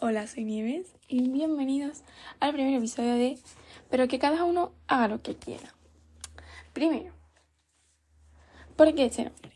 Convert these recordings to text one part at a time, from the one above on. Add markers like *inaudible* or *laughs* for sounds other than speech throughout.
Hola, soy Nieves y bienvenidos al primer episodio de Pero que cada uno haga lo que quiera. Primero, ¿por qué ese nombre?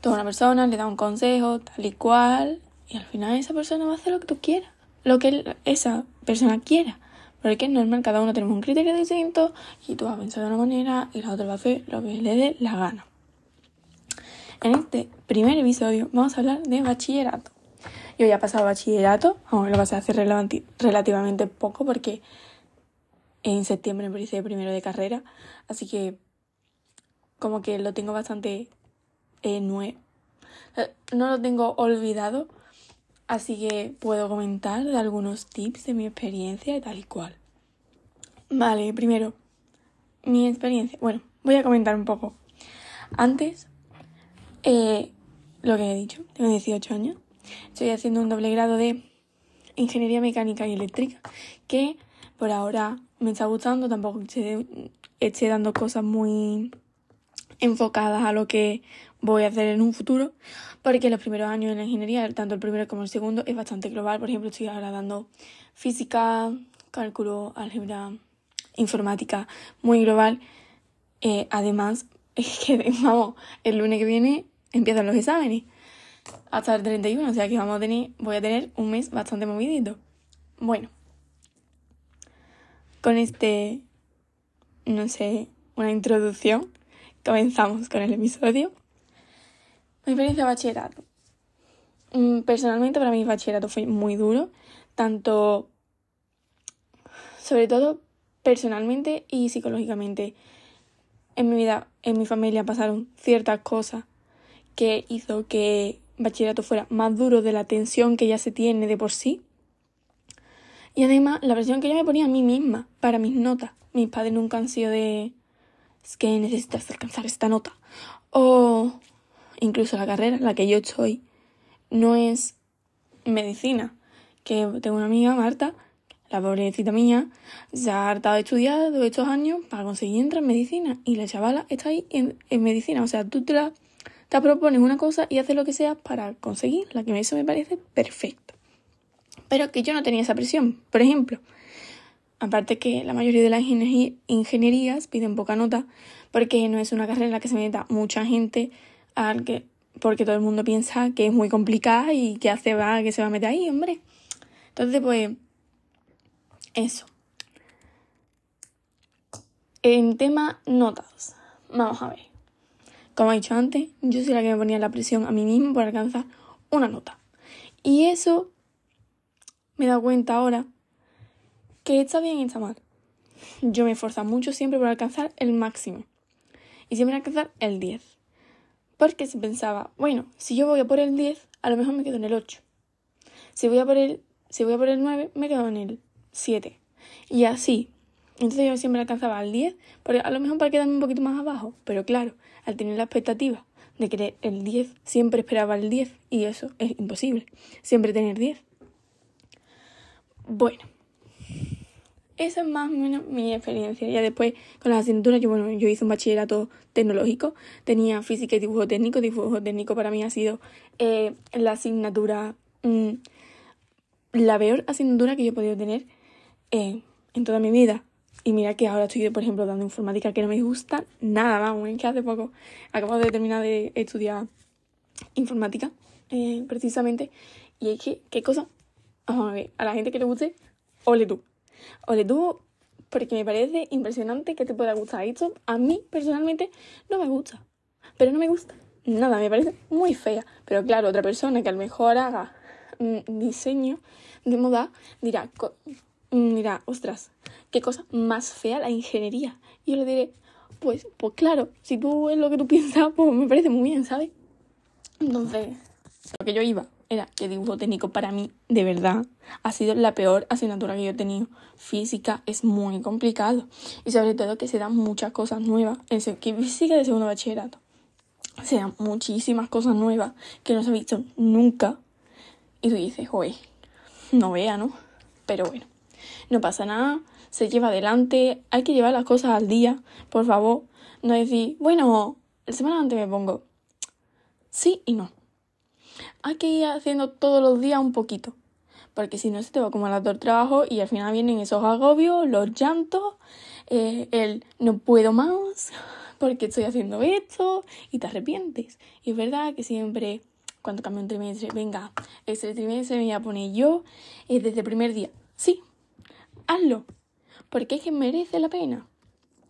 Toda una persona le da un consejo, tal y cual, y al final esa persona va a hacer lo que tú quieras, lo que esa persona quiera. Porque es normal, cada uno tenemos un criterio distinto y tú vas a pensar de una manera y la otra va a hacer lo que le dé la gana. En este primer episodio vamos a hablar de bachillerato. Yo ya he pasado bachillerato, aunque lo pasé hace relativamente poco porque en septiembre empecé primero de carrera, así que como que lo tengo bastante eh, nuevo. Eh, no lo tengo olvidado, así que puedo comentar de algunos tips de mi experiencia y tal y cual. Vale, primero, mi experiencia. Bueno, voy a comentar un poco. Antes, eh, lo que he dicho, tengo 18 años Estoy haciendo un doble grado de Ingeniería Mecánica y Eléctrica, que por ahora me está gustando, tampoco estoy dando cosas muy enfocadas a lo que voy a hacer en un futuro, porque los primeros años en la ingeniería, tanto el primero como el segundo, es bastante global. Por ejemplo, estoy ahora dando física, cálculo, álgebra, informática, muy global. Eh, además, *laughs* es que, vamos, el lunes que viene empiezan los exámenes hasta el 31, o sea que vamos a tener, voy a tener un mes bastante movidito. Bueno, con este, no sé, una introducción, comenzamos con el episodio. Mi experiencia de bachillerato. Mm, personalmente para mí el bachillerato fue muy duro, tanto, sobre todo personalmente y psicológicamente. En mi vida, en mi familia pasaron ciertas cosas que hizo que bachillerato fuera más duro de la tensión que ya se tiene de por sí. Y además, la presión que yo me ponía a mí misma para mis notas. Mis padres nunca han sido de. Es que necesitas alcanzar esta nota. O incluso la carrera, la que yo estoy, no es medicina. Que tengo una amiga, Marta, la pobrecita mía, se ha hartado de estudiar estos años para conseguir entrar en medicina. Y la chavala está ahí en, en medicina. O sea, tú te la te propones una cosa y haces lo que sea para conseguirla, que eso me parece perfecto. Pero que yo no tenía esa presión. Por ejemplo, aparte que la mayoría de las ingenierías piden poca nota, porque no es una carrera en la que se meta mucha gente, porque todo el mundo piensa que es muy complicada y que hace va, que se va a meter ahí, hombre. Entonces, pues, eso. En tema notas, vamos a ver. Como he dicho antes, yo soy la que me ponía la presión a mí mismo por alcanzar una nota. Y eso me da cuenta ahora que está bien y está mal. Yo me esfuerzo mucho siempre por alcanzar el máximo. Y siempre alcanzar el 10. Porque se pensaba, bueno, si yo voy a por el 10, a lo mejor me quedo en el 8. Si voy a por el, si voy a por el 9, me quedo en el 7. Y así. Entonces yo siempre alcanzaba el 10, porque a lo mejor para quedarme un poquito más abajo. Pero claro, al tener la expectativa de querer el 10, siempre esperaba el 10 y eso es imposible, siempre tener 10. Bueno, esa es más o menos mi experiencia. Ya después con las asignaturas, yo, bueno, yo hice un bachillerato tecnológico, tenía física y dibujo técnico. Dibujo técnico para mí ha sido eh, la asignatura, mm, la peor asignatura que yo he podido tener eh, en toda mi vida. Y mira que ahora estoy, por ejemplo, dando informática que no me gusta nada, vamos, es que hace poco acabo de terminar de estudiar informática, eh, precisamente. Y es que, ¿qué cosa? Vamos a ver, a la gente que le guste, ole tú. Ole tú, porque me parece impresionante que te pueda gustar esto. A mí, personalmente, no me gusta. Pero no me gusta nada, me parece muy fea. Pero claro, otra persona que a lo mejor haga mm, diseño de moda dirá, mira, ostras, qué cosa más fea la ingeniería. Y yo le diré, pues, pues claro, si tú es lo que tú *laughs* piensas, pues me parece muy bien, ¿sabes? Entonces, lo que yo iba era que dibujo técnico para mí, de verdad, ha sido la peor asignatura que yo he tenido. Física es muy complicado. Y sobre todo que se dan muchas cosas nuevas. En que física de segundo bachillerato. Se dan muchísimas cosas nuevas que no se ha visto nunca. Y tú dices, joder, no vea, ¿no? Pero bueno no pasa nada, se lleva adelante, hay que llevar las cosas al día, por favor, no decir, bueno, el semana antes me pongo. Sí y no. Hay que ir haciendo todos los días un poquito. porque si no se te va a todo el trabajo y al final vienen esos agobios, los llantos, eh, el no puedo más porque estoy haciendo esto y te arrepientes. Y es verdad que siempre cuando cambio un trimestre, venga, este trimestre me voy a poner yo eh, desde el primer día. Sí, hazlo, porque es que merece la pena.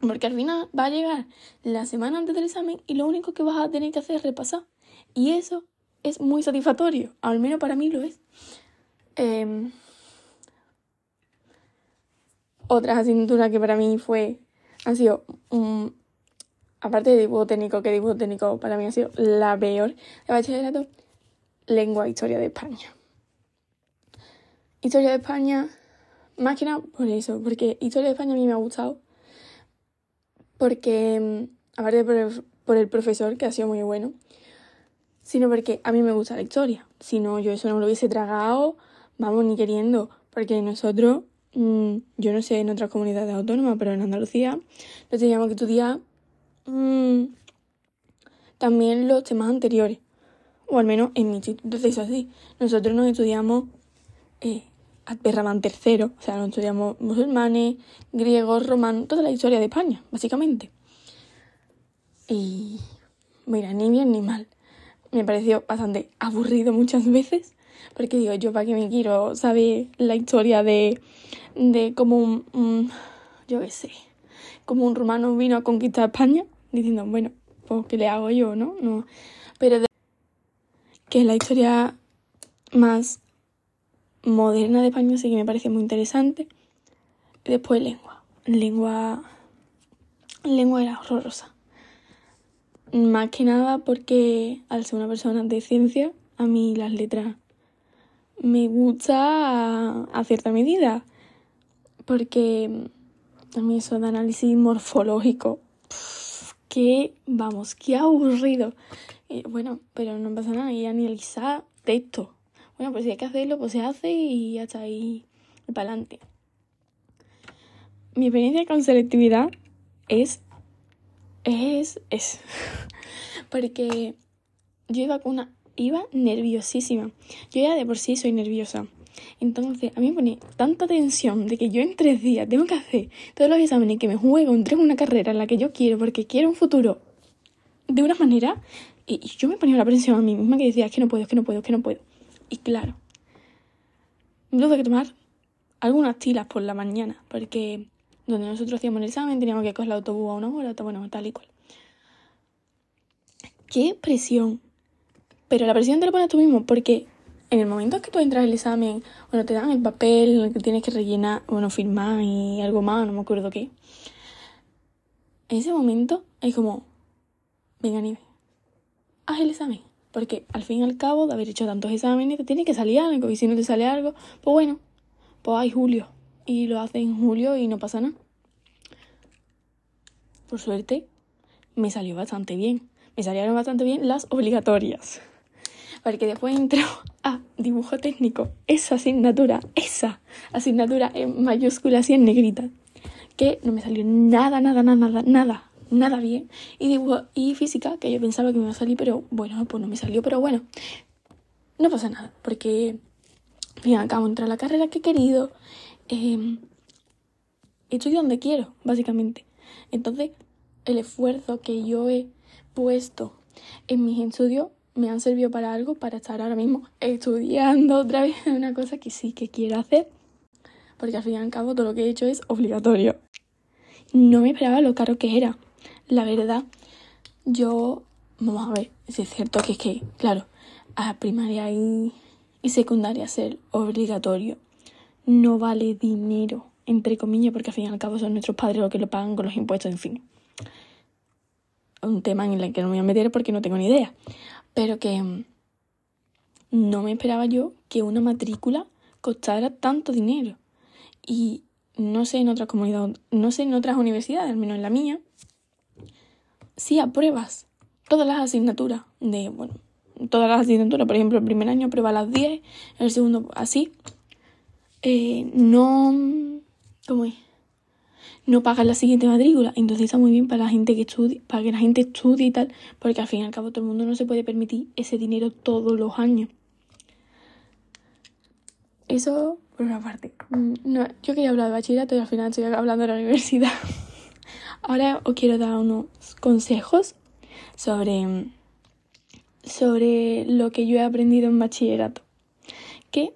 Porque al final va a llegar la semana antes del examen y lo único que vas a tener que hacer es repasar. Y eso es muy satisfactorio, al menos para mí lo es. Eh, otra asignatura que para mí fue, ha sido, aparte de dibujo técnico, que dibujo técnico para mí ha sido la peor de bachillerato, lengua e historia de España. Historia de España, nada por eso, porque historia de España a mí me ha gustado, porque, mm, aparte por el, por el profesor, que ha sido muy bueno, sino porque a mí me gusta la historia. Si no, yo eso no lo hubiese tragado, vamos, ni queriendo, porque nosotros, mmm, yo no sé en otras comunidades autónomas, pero en Andalucía, lo teníamos que estudiar mmm, también los temas anteriores, o al menos en mi instituto se hizo así. Nosotros nos estudiamos eh, Aperraban tercero, o sea, nos estudiamos musulmanes, griegos, romanos, toda la historia de España, básicamente. Y mira, ni bien ni mal me pareció bastante aburrido muchas veces, porque digo, yo para qué me quiero saber la historia de, de cómo un, yo qué sé, como un romano vino a conquistar España, diciendo, bueno, pues ¿qué le hago yo, no? no. Pero que la historia más moderna de España sí que me parece muy interesante. Después lengua. Lengua. Lengua era horrorosa. Más que nada porque al ser una persona de ciencia, a mí las letras me gusta a, cierta medida. Porque a mí eso de análisis morfológico, que vamos, qué aburrido. bueno, pero no pasa nada, y analizar texto. Bueno, pues si hay que hacerlo, pues se hace y ya está ahí para adelante. Mi experiencia con selectividad es es, es, *laughs* porque yo iba con una, iba nerviosísima. Yo ya de por sí soy nerviosa. Entonces, a mí me pone tanta tensión de que yo en tres días tengo que hacer todos los exámenes que me juego, entrego una carrera en la que yo quiero porque quiero un futuro de una manera. Y, yo me ponía la presión a mí misma que decía, es que no puedo, es que no puedo, es que no puedo. Y claro, me tuve que tomar algunas tilas por la mañana porque donde nosotros hacíamos el examen, teníamos que coger el autobús a una hora, bueno, tal y cual. ¡Qué presión! Pero la presión te la pones tú mismo, porque en el momento que tú entras al examen, bueno, te dan el papel en el que tienes que rellenar, bueno, firmar y algo más, no me acuerdo qué. En ese momento es como, venga, Nive, haz el examen. Porque al fin y al cabo de haber hecho tantos exámenes, te tiene que salir algo. Y si no te sale algo, pues bueno, pues hay julio y lo hace en julio y no pasa nada. Por suerte, me salió bastante bien. Me salieron bastante bien las obligatorias. Porque después entró a dibujo técnico, esa asignatura, esa asignatura en mayúsculas y en negrita, que no me salió nada, nada, nada, nada, nada, nada bien. Y dibujo y física, que yo pensaba que me iba a salir, pero bueno, pues no me salió, pero bueno, no pasa nada, porque al acabo de entrar a la carrera que he querido, eh, estoy donde quiero, básicamente. Entonces, el esfuerzo que yo he puesto en mis estudios me han servido para algo, para estar ahora mismo estudiando otra vez *laughs* una cosa que sí que quiero hacer, porque al fin y al cabo todo lo que he hecho es obligatorio. No me esperaba lo caro que era, la verdad. Yo, vamos a ver, es cierto que es que, claro, a primaria y, y secundaria ser obligatorio no vale dinero, entre comillas, porque al fin y al cabo son nuestros padres los que lo pagan con los impuestos, en fin. Un tema en el que no me voy a meter porque no tengo ni idea. Pero que mm, no me esperaba yo que una matrícula costara tanto dinero. Y no sé en otras comunidades, no sé en otras universidades, al menos en la mía, si apruebas todas las asignaturas de, bueno, todas las asignaturas, por ejemplo, el primer año aprueba las 10, el segundo así, eh, no, ¿cómo es? No pagan la siguiente matrícula. Entonces está muy bien para la gente que estudie, para que la gente estudie y tal, porque al fin y al cabo todo el mundo no se puede permitir ese dinero todos los años. eso por una parte. Mm, no, yo quería hablar de bachillerato y al final estoy hablando de la universidad. *laughs* Ahora os quiero dar unos consejos sobre, sobre lo que yo he aprendido en bachillerato. Que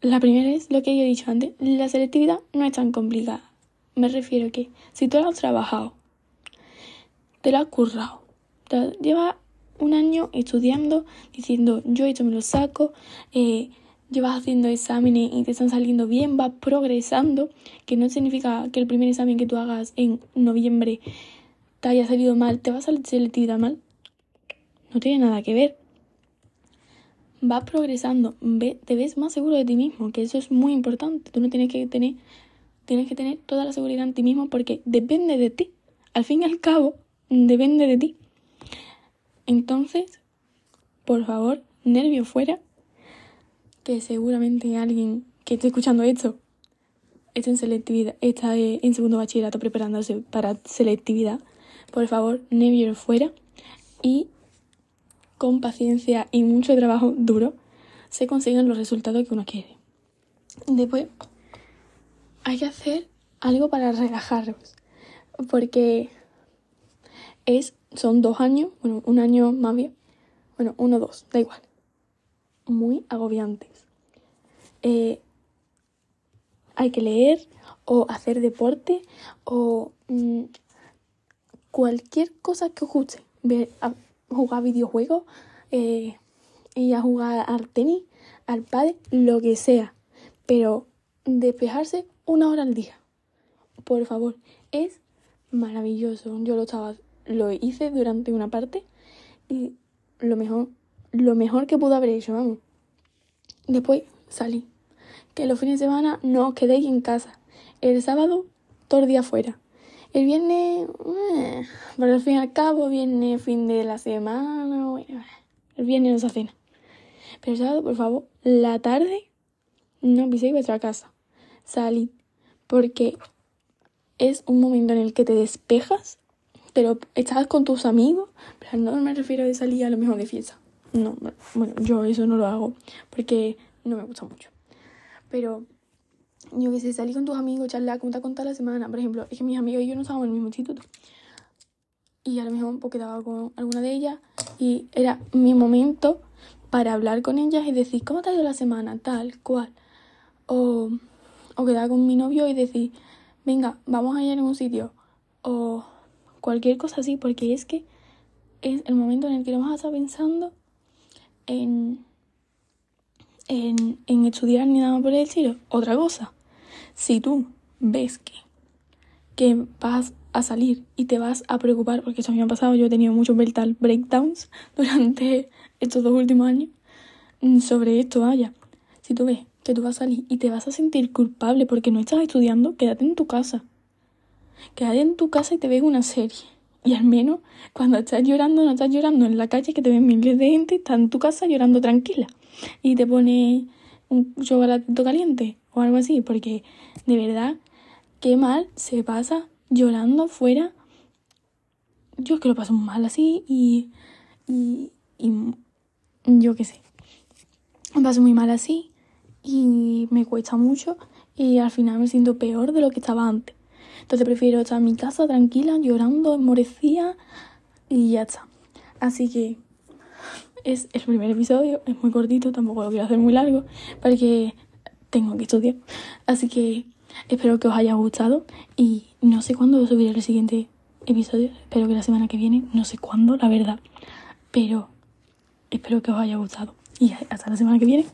la primera es lo que yo he dicho antes, la selectividad no es tan complicada. Me refiero a que si tú lo has trabajado, te lo has currado, te llevas un año estudiando, diciendo yo esto me lo saco, eh, llevas haciendo exámenes y te están saliendo bien, vas progresando, que no significa que el primer examen que tú hagas en noviembre te haya salido mal, te va a salir selectividad mal. No tiene nada que ver. Vas progresando, te ves más seguro de ti mismo, que eso es muy importante. Tú no tienes que tener, tienes que tener toda la seguridad en ti mismo porque depende de ti. Al fin y al cabo, depende de ti. Entonces, por favor, nervio fuera, que seguramente alguien que esté escuchando esto está en selectividad, está en segundo bachillerato preparándose para selectividad. Por favor, nervio fuera y con paciencia y mucho trabajo duro se consiguen los resultados que uno quiere. Después, hay que hacer algo para relajarlos, porque es, son dos años, bueno, un año más bien, bueno, uno, dos, da igual, muy agobiantes. Eh, hay que leer o hacer deporte o mm, cualquier cosa que os guste. Ver, a, jugar videojuegos eh, y a jugar al tenis, al padre, lo que sea. Pero despejarse una hora al día. Por favor, es maravilloso. Yo lo estaba lo hice durante una parte y lo mejor, lo mejor que pudo haber hecho, vamos. Después salí. Que los fines de semana no os quedéis en casa. El sábado, todo el día fuera. El viernes, eh, pero al fin y al cabo, viene fin de la semana, el viernes no se cena. Pero el sábado, por favor, la tarde, no piséis vuestra casa. Salid, porque es un momento en el que te despejas pero estás con tus amigos, pero no me refiero a salir a lo mejor de fiesta. No, bueno, yo eso no lo hago porque no me gusta mucho. Pero yo que sé, salir con tus amigos, charlar, contar contar la semana. Por ejemplo, es que mis amigos y yo no estábamos en el mismo instituto. Y a lo mejor pues, quedaba con alguna de ellas y era mi momento para hablar con ellas y decir, ¿cómo te ha ido la semana? Tal, cual. O, o quedaba con mi novio y decir, venga, vamos a ir a un sitio. O cualquier cosa así, porque es que es el momento en el que no vas a estar pensando en, en, en estudiar ni nada por el estilo. Otra cosa, si tú ves que, que vas a salir y te vas a preocupar, porque eso me ha pasado, yo he tenido muchos mental breakdowns *laughs* durante estos dos últimos años mm, sobre esto, vaya. Si tú ves que tú vas a salir y te vas a sentir culpable porque no estás estudiando, quédate en tu casa quédate en tu casa y te ves una serie. Y al menos cuando estás llorando, no estás llorando en la calle que te ven miles de gente, estás en tu casa llorando tranquila. Y te pone un chocolatito caliente o algo así, porque de verdad, qué mal se pasa llorando fuera. Yo es que lo paso mal así y, y, y yo qué sé. Me paso muy mal así y me cuesta mucho y al final me siento peor de lo que estaba antes. Entonces prefiero estar en mi casa tranquila, llorando, morecía y ya está. Así que es el primer episodio, es muy cortito, tampoco lo quiero hacer muy largo, porque tengo que estudiar. Así que espero que os haya gustado y no sé cuándo subiré el siguiente episodio, espero que la semana que viene, no sé cuándo, la verdad, pero espero que os haya gustado y hasta la semana que viene.